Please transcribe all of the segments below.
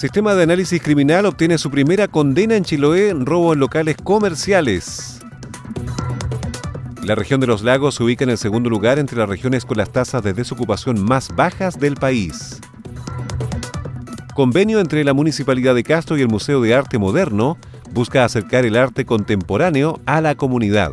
Sistema de análisis criminal obtiene su primera condena en Chiloé en robo en locales comerciales. La región de los lagos se ubica en el segundo lugar entre las regiones con las tasas de desocupación más bajas del país. Convenio entre la Municipalidad de Castro y el Museo de Arte Moderno busca acercar el arte contemporáneo a la comunidad.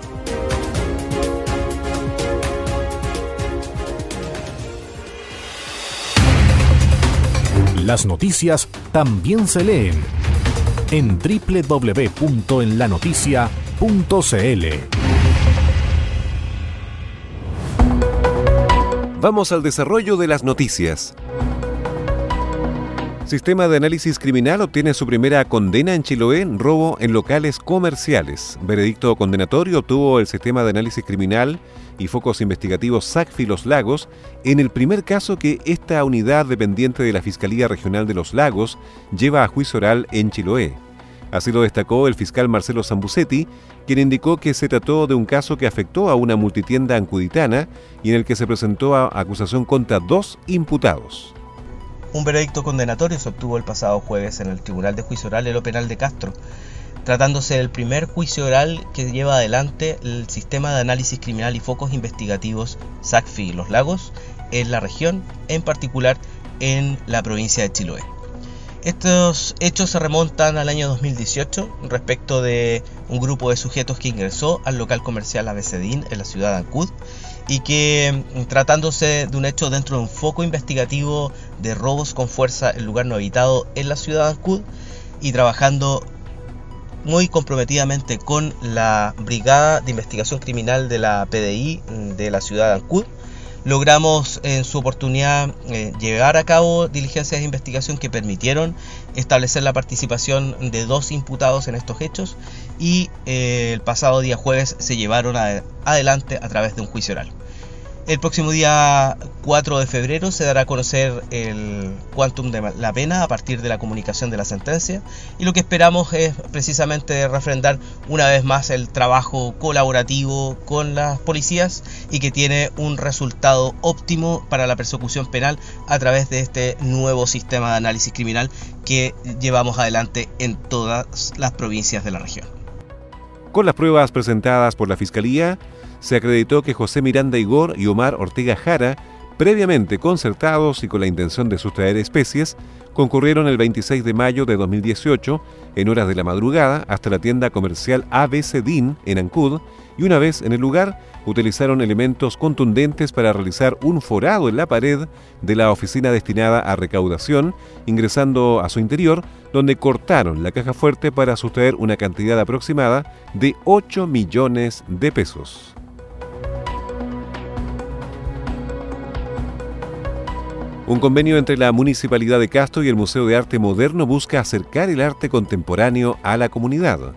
Las noticias también se leen en www.enlanoticia.cl. Vamos al desarrollo de las noticias. Sistema de análisis criminal obtiene su primera condena en Chiloé, robo en locales comerciales. Veredicto condenatorio obtuvo el sistema de análisis criminal y focos investigativos SACFI Los Lagos en el primer caso que esta unidad dependiente de la Fiscalía Regional de Los Lagos lleva a juicio oral en Chiloé. Así lo destacó el fiscal Marcelo Zambucetti, quien indicó que se trató de un caso que afectó a una multitienda ancuditana y en el que se presentó acusación contra dos imputados. Un veredicto condenatorio se obtuvo el pasado jueves en el Tribunal de Juicio Oral de lo Penal de Castro, tratándose del primer juicio oral que lleva adelante el sistema de análisis criminal y focos investigativos SACFI Los Lagos en la región, en particular en la provincia de Chiloé. Estos hechos se remontan al año 2018 respecto de un grupo de sujetos que ingresó al local comercial Abecedín en la ciudad de Ancud y que tratándose de un hecho dentro de un foco investigativo de robos con fuerza en lugar no habitado en la ciudad de Ancud y trabajando muy comprometidamente con la Brigada de Investigación Criminal de la PDI de la ciudad de Ancud. Logramos en su oportunidad eh, llevar a cabo diligencias de investigación que permitieron establecer la participación de dos imputados en estos hechos y eh, el pasado día jueves se llevaron adelante a través de un juicio oral. El próximo día 4 de febrero se dará a conocer el quantum de la pena a partir de la comunicación de la sentencia y lo que esperamos es precisamente refrendar una vez más el trabajo colaborativo con las policías y que tiene un resultado óptimo para la persecución penal a través de este nuevo sistema de análisis criminal que llevamos adelante en todas las provincias de la región. Con las pruebas presentadas por la Fiscalía, se acreditó que José Miranda Igor y Omar Ortega Jara, previamente concertados y con la intención de sustraer especies, concurrieron el 26 de mayo de 2018, en horas de la madrugada, hasta la tienda comercial ABC DIN en Ancud y una vez en el lugar utilizaron elementos contundentes para realizar un forado en la pared de la oficina destinada a recaudación, ingresando a su interior, donde cortaron la caja fuerte para sustraer una cantidad aproximada de 8 millones de pesos. Un convenio entre la Municipalidad de Castro y el Museo de Arte Moderno busca acercar el arte contemporáneo a la comunidad.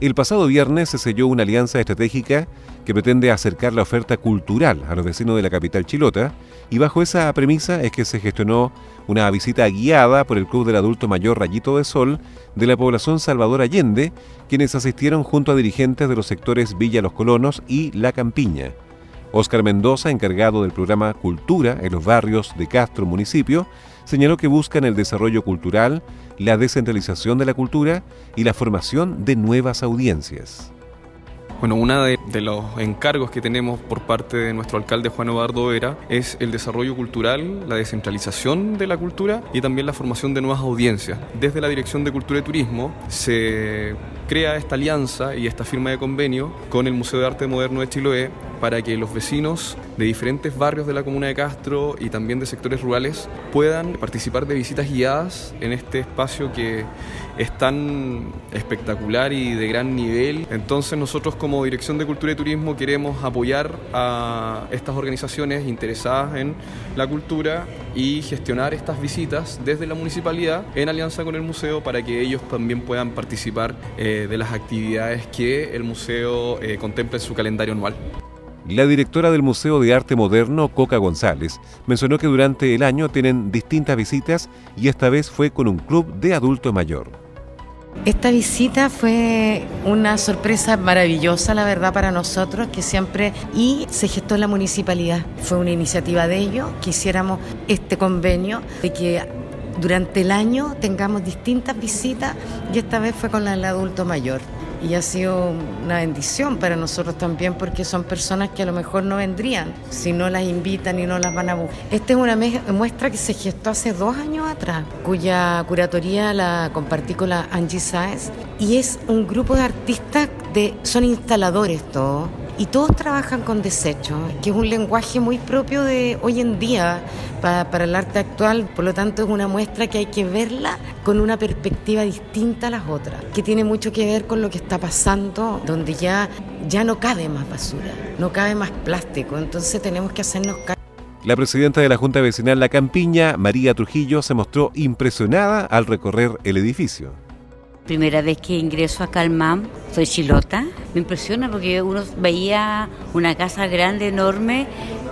El pasado viernes se selló una alianza estratégica que pretende acercar la oferta cultural a los vecinos de la capital chilota y bajo esa premisa es que se gestionó una visita guiada por el Club del Adulto Mayor Rayito de Sol de la población Salvador Allende, quienes asistieron junto a dirigentes de los sectores Villa Los Colonos y La Campiña. Óscar Mendoza, encargado del programa Cultura en los barrios de Castro Municipio, señaló que buscan el desarrollo cultural, la descentralización de la cultura y la formación de nuevas audiencias. Bueno, uno de, los encargos que tenemos por parte de nuestro alcalde Juan Eduardo Vera es el desarrollo cultural, la descentralización de la cultura y también la formación de nuevas audiencias. Desde la Dirección de Cultura y Turismo se crea esta alianza y esta firma de convenio con el Museo de Arte Moderno de Chiloé para que los vecinos de diferentes barrios de la comuna de Castro y también de sectores rurales puedan participar de visitas guiadas en este espacio que es tan espectacular y de gran nivel. Entonces nosotros como Dirección de Cultura y Turismo queremos apoyar a estas organizaciones interesadas en la cultura y gestionar estas visitas desde la municipalidad en alianza con el museo para que ellos también puedan participar eh, de las actividades que el museo eh, contempla en su calendario anual. La directora del Museo de Arte Moderno, Coca González, mencionó que durante el año tienen distintas visitas y esta vez fue con un club de adulto mayor. Esta visita fue una sorpresa maravillosa, la verdad, para nosotros, que siempre, y se gestó en la municipalidad. Fue una iniciativa de ellos que hiciéramos este convenio de que durante el año tengamos distintas visitas y esta vez fue con el adulto mayor y ha sido una bendición para nosotros también porque son personas que a lo mejor no vendrían si no las invitan y no las van a buscar. Esta es una muestra que se gestó hace dos años atrás, cuya curatoría la compartí con la Angie Saez y es un grupo de artistas son instaladores todos y todos trabajan con desechos, que es un lenguaje muy propio de hoy en día para, para, el arte actual, por lo tanto es una muestra que hay que verla con una perspectiva distinta a las otras, que tiene mucho que ver con lo que está pasando, donde ya, ya no cabe más basura, no cabe más plástico, entonces tenemos que hacernos cargo. La presidenta de la Junta Vecinal La Campiña, María Trujillo, se mostró impresionada al recorrer el edificio. Primera vez que ingreso a Calmam, soy chilota. Me impresiona porque uno veía una casa grande, enorme,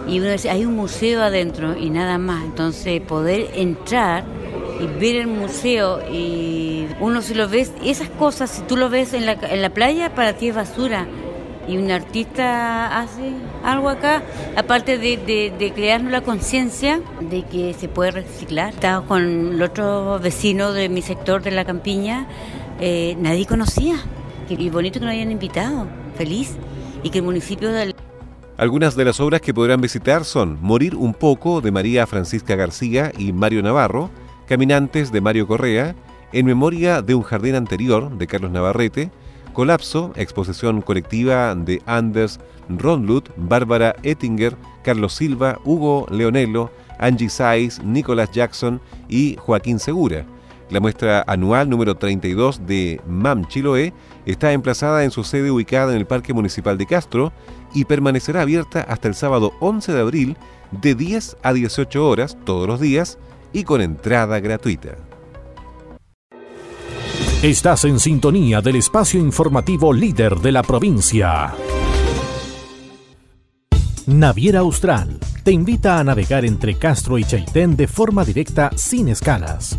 y uno decía, hay un museo adentro y nada más. Entonces, poder entrar y ver el museo y uno si lo ves, esas cosas, si tú lo ves en la, en la playa, para ti es basura. Y un artista hace algo acá, aparte de, de, crearnos la conciencia de que se puede reciclar. Estaba con el otro vecino de mi sector de la campiña, eh, nadie conocía. Y bonito que nos hayan invitado, feliz. Y que el municipio... Algunas de las obras que podrán visitar son Morir un poco de María Francisca García y Mario Navarro, Caminantes de Mario Correa, En memoria de un jardín anterior de Carlos Navarrete, Colapso, exposición colectiva de Anders Ronlut, Bárbara Ettinger, Carlos Silva, Hugo Leonello, Angie Saiz, Nicolás Jackson y Joaquín Segura. La muestra anual número 32 de MAM Chiloé está emplazada en su sede ubicada en el Parque Municipal de Castro y permanecerá abierta hasta el sábado 11 de abril de 10 a 18 horas todos los días y con entrada gratuita. Estás en sintonía del espacio informativo líder de la provincia. Naviera Austral te invita a navegar entre Castro y Chaitén de forma directa sin escalas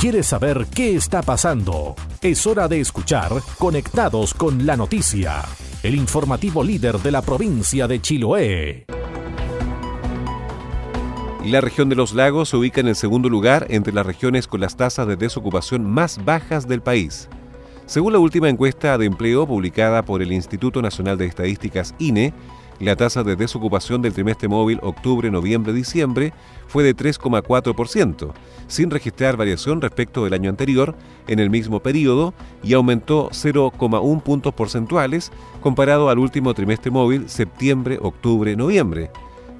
¿Quieres saber qué está pasando? Es hora de escuchar Conectados con la Noticia, el informativo líder de la provincia de Chiloé. La región de los lagos se ubica en el segundo lugar entre las regiones con las tasas de desocupación más bajas del país. Según la última encuesta de empleo publicada por el Instituto Nacional de Estadísticas INE, la tasa de desocupación del trimestre móvil octubre-noviembre-diciembre fue de 3,4%, sin registrar variación respecto del año anterior en el mismo periodo y aumentó 0,1 puntos porcentuales comparado al último trimestre móvil septiembre-octubre-noviembre.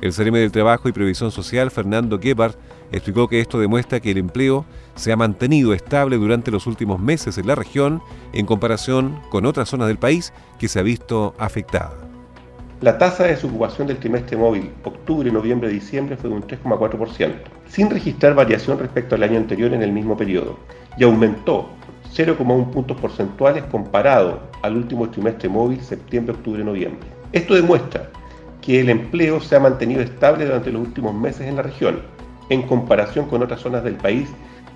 El CRM del Trabajo y Previsión Social, Fernando Gebhardt, explicó que esto demuestra que el empleo se ha mantenido estable durante los últimos meses en la región en comparación con otras zonas del país que se ha visto afectada. La tasa de desocupación del trimestre móvil octubre, noviembre, diciembre fue de un 3,4%, sin registrar variación respecto al año anterior en el mismo periodo, y aumentó 0,1 puntos porcentuales comparado al último trimestre móvil septiembre, octubre, noviembre. Esto demuestra que el empleo se ha mantenido estable durante los últimos meses en la región, en comparación con otras zonas del país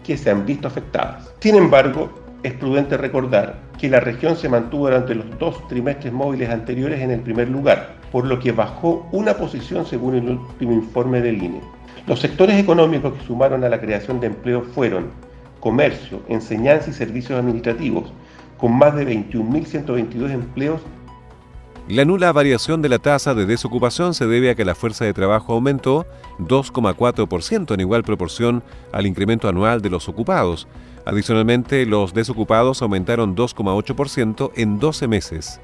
que se han visto afectadas. Sin embargo, es prudente recordar que la región se mantuvo durante los dos trimestres móviles anteriores en el primer lugar, por lo que bajó una posición según el último informe del INE. Los sectores económicos que sumaron a la creación de empleo fueron comercio, enseñanza y servicios administrativos, con más de 21.122 empleos. La nula variación de la tasa de desocupación se debe a que la fuerza de trabajo aumentó 2,4% en igual proporción al incremento anual de los ocupados. Adicionalmente, los desocupados aumentaron 2,8% en 12 meses.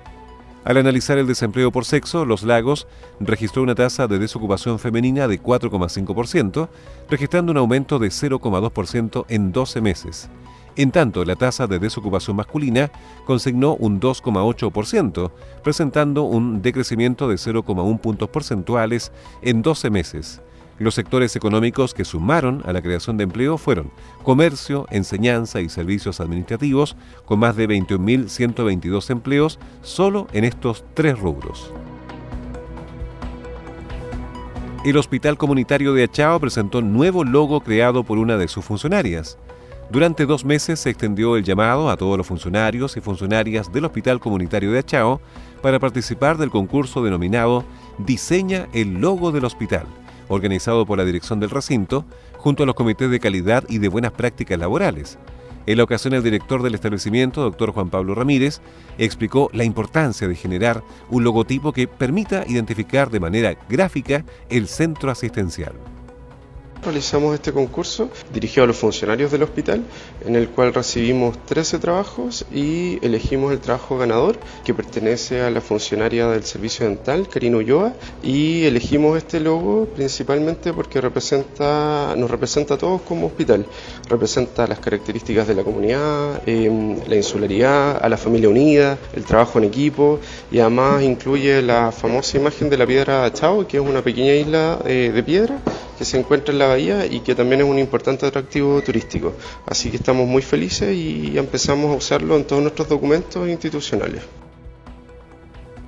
Al analizar el desempleo por sexo, Los Lagos registró una tasa de desocupación femenina de 4,5%, registrando un aumento de 0,2% en 12 meses. En tanto, la tasa de desocupación masculina consignó un 2,8%, presentando un decrecimiento de 0,1 puntos porcentuales en 12 meses. Los sectores económicos que sumaron a la creación de empleo fueron comercio, enseñanza y servicios administrativos, con más de 21.122 empleos solo en estos tres rubros. El Hospital Comunitario de Achao presentó nuevo logo creado por una de sus funcionarias. Durante dos meses se extendió el llamado a todos los funcionarios y funcionarias del Hospital Comunitario de Achao para participar del concurso denominado Diseña el logo del hospital organizado por la dirección del recinto, junto a los comités de calidad y de buenas prácticas laborales. En la ocasión, el director del establecimiento, doctor Juan Pablo Ramírez, explicó la importancia de generar un logotipo que permita identificar de manera gráfica el centro asistencial. Realizamos este concurso dirigido a los funcionarios del hospital, en el cual recibimos 13 trabajos y elegimos el trabajo ganador, que pertenece a la funcionaria del servicio dental, Karina Ulloa, y elegimos este logo principalmente porque nos representa a todos como hospital, representa las características de la comunidad, em, la insularidad, a la familia unida, el trabajo en equipo, y además incluye la famosa imagen de la piedra Chao, que es una pequeña isla eh, de piedra que se encuentra en la bahía y que también es un importante atractivo turístico. Así que estamos muy felices y empezamos a usarlo en todos nuestros documentos institucionales.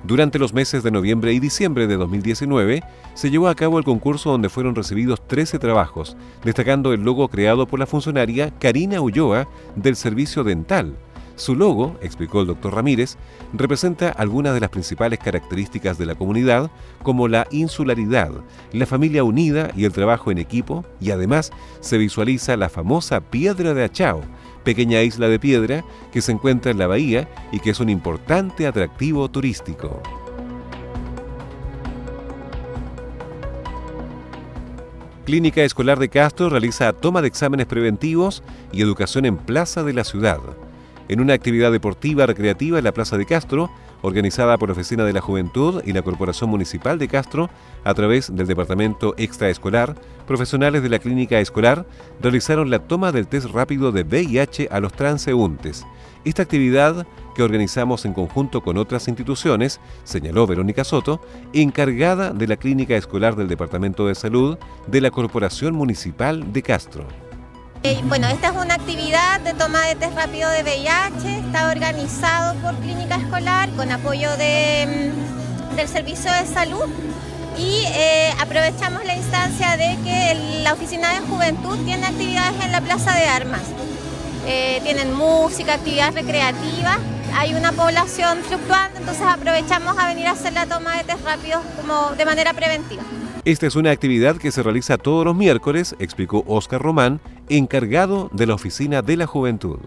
Durante los meses de noviembre y diciembre de 2019 se llevó a cabo el concurso donde fueron recibidos 13 trabajos, destacando el logo creado por la funcionaria Karina Ulloa del Servicio Dental, su logo, explicó el doctor Ramírez, representa algunas de las principales características de la comunidad, como la insularidad, la familia unida y el trabajo en equipo, y además se visualiza la famosa Piedra de Achao, pequeña isla de piedra que se encuentra en la bahía y que es un importante atractivo turístico. Clínica Escolar de Castro realiza toma de exámenes preventivos y educación en plaza de la ciudad en una actividad deportiva recreativa en la Plaza de Castro, organizada por la Oficina de la Juventud y la Corporación Municipal de Castro a través del Departamento Extraescolar, profesionales de la clínica escolar realizaron la toma del test rápido de VIH a los transeúntes. Esta actividad, que organizamos en conjunto con otras instituciones, señaló Verónica Soto, encargada de la clínica escolar del Departamento de Salud de la Corporación Municipal de Castro. Eh, bueno, esta es una actividad de toma de test rápido de VIH, está organizado por Clínica Escolar con apoyo mm, del Servicio de Salud y eh, aprovechamos la instancia de que la Oficina de Juventud tiene actividades en la Plaza de Armas. Eh, tienen música, actividades recreativas, hay una población fluctuante, entonces aprovechamos a venir a hacer la toma de test rápidos como de manera preventiva. Esta es una actividad que se realiza todos los miércoles, explicó Oscar Román, encargado de la Oficina de la Juventud.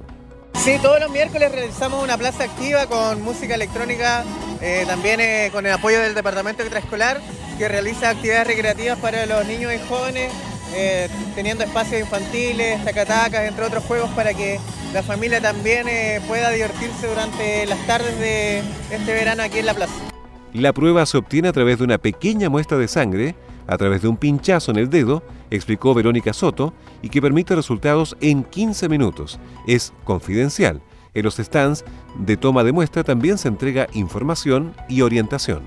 Sí, todos los miércoles realizamos una plaza activa con música electrónica, eh, también eh, con el apoyo del Departamento Extraescolar, que realiza actividades recreativas para los niños y jóvenes, eh, teniendo espacios infantiles, tacatacas, entre otros juegos, para que la familia también pueda divertirse durante las tardes de este verano aquí en la plaza. La prueba se obtiene a través de una pequeña muestra de sangre, a través de un pinchazo en el dedo, explicó Verónica Soto, y que permite resultados en 15 minutos. Es confidencial. En los stands de toma de muestra también se entrega información y orientación.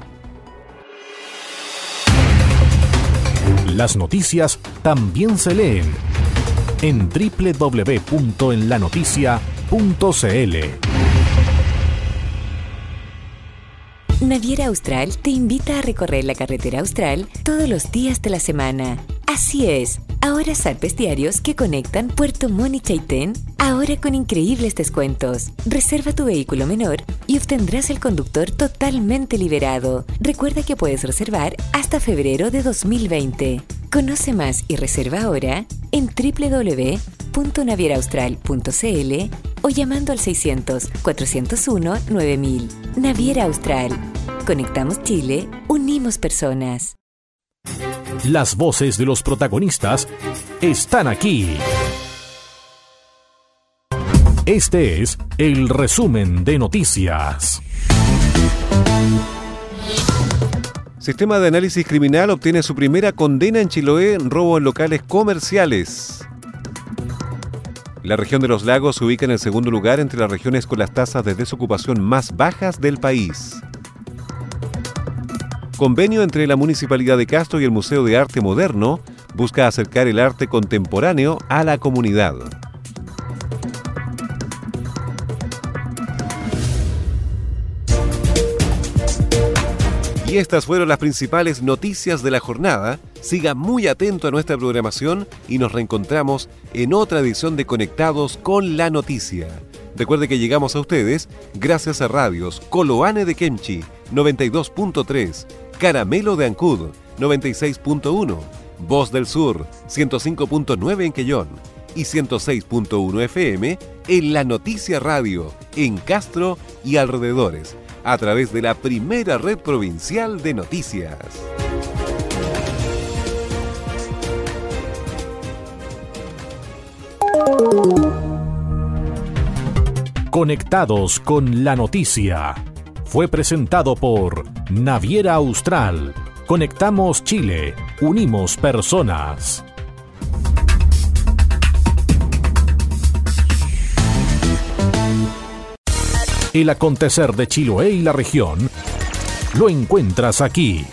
Las noticias también se leen en www.enlanoticia.cl. Naviera Austral te invita a recorrer la carretera austral todos los días de la semana. Así es, ahora zarpes diarios que conectan Puerto Montt y Chaitén, ahora con increíbles descuentos. Reserva tu vehículo menor y obtendrás el conductor totalmente liberado. Recuerda que puedes reservar hasta febrero de 2020. Conoce más y reserva ahora en www.navieraaustral.cl o llamando al 600-401-9000. Naviera Austral. Conectamos Chile, unimos personas. Las voces de los protagonistas están aquí. Este es el resumen de noticias. Sistema de Análisis Criminal obtiene su primera condena en Chiloé en robo en locales comerciales. La región de los lagos se ubica en el segundo lugar entre las regiones con las tasas de desocupación más bajas del país. Convenio entre la Municipalidad de Castro y el Museo de Arte Moderno busca acercar el arte contemporáneo a la comunidad. Y estas fueron las principales noticias de la jornada. Siga muy atento a nuestra programación y nos reencontramos en otra edición de Conectados con la Noticia. Recuerde que llegamos a ustedes gracias a radios Coloane de Kemchi 92.3, Caramelo de Ancud 96.1, Voz del Sur 105.9 en Quellón y 106.1 FM en La Noticia Radio en Castro y alrededores a través de la primera red provincial de noticias. Conectados con la noticia. Fue presentado por Naviera Austral. Conectamos Chile. Unimos personas. El acontecer de Chiloé y la región lo encuentras aquí.